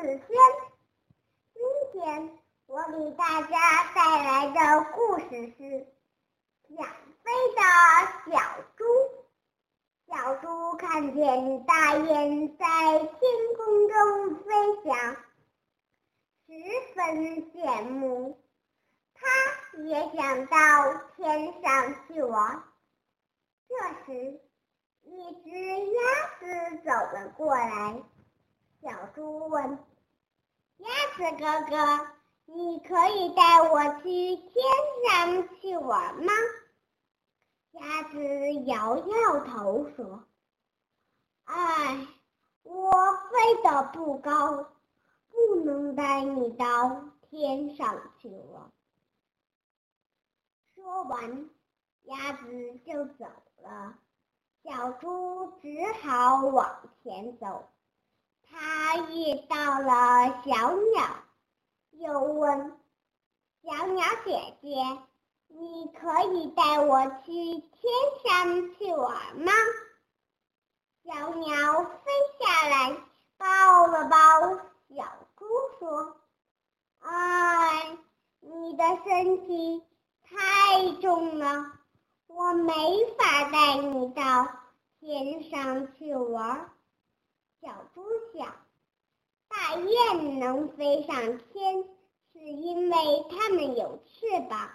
子轩。今天我给大家带来的故事是《想飞的小猪》。小猪看见大雁在天空中飞翔，十分羡慕，它也想到天上去玩。这时，一只鸭子走了过来。小猪问：“鸭子哥哥，你可以带我去天上去玩吗？”鸭子摇摇头说：“哎，我飞得不高，不能带你到天上去玩。”说完，鸭子就走了。小猪只好往前走。他遇到了小鸟，又问：“小鸟姐姐，你可以带我去天上去玩吗？”小鸟飞下来，抱了抱小猪，说：“哎，你的身体太重了，我没法带你到天上去玩。”小猪想，大雁能飞上天，是因为它们有翅膀。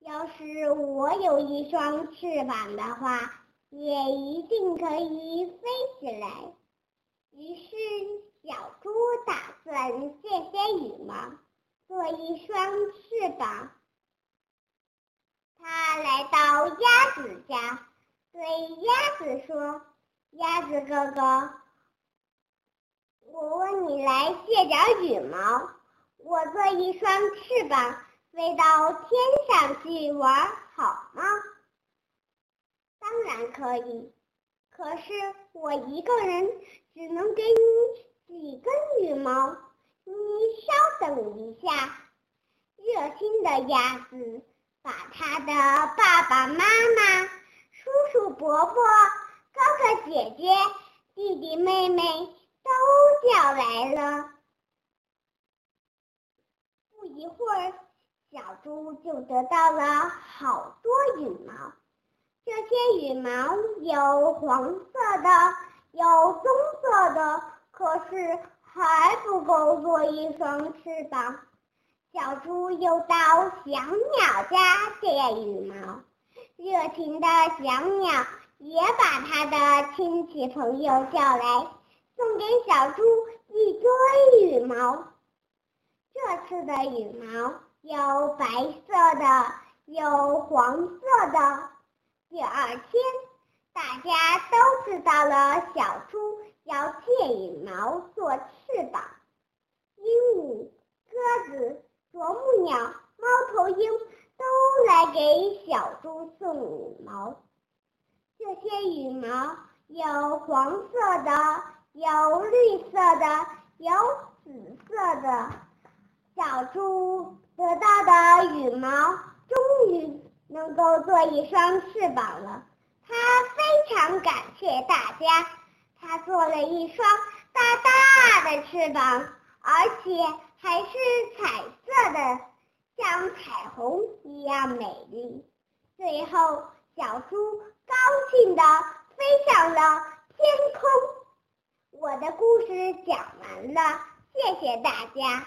要是我有一双翅膀的话，也一定可以飞起来。于是，小猪打算借些羽毛，做一双翅膀。他来到鸭子家，对鸭子说：“鸭子哥哥。”我问你来借点羽毛，我做一双翅膀飞到天上去玩，好吗？当然可以，可是我一个人只能给你几根羽毛，你稍等一下。热心的鸭子把他的爸爸妈妈、叔叔伯伯、哥哥姐姐、弟弟妹妹。都叫来了。不一会儿，小猪就得到了好多羽毛。这些羽毛有黄色的，有棕色的，可是还不够做一双翅膀。小猪又到小鸟家借羽毛，热情的小鸟也把它的亲戚朋友叫来。送给小猪一堆羽毛。这次的羽毛有白色的，有黄色的。第二天，大家都知道了小猪要借羽毛做翅膀。鹦鹉、鸽子、啄木鸟、猫头鹰都来给小猪送羽毛。这些羽毛有黄色的。有绿色的，有紫色的。小猪得到的羽毛终于能够做一双翅膀了，它非常感谢大家。它做了一双大大的翅膀，而且还是彩色的，像彩虹一样美丽。最后，小猪高兴地飞上了天空。我的故事讲完了，谢谢大家。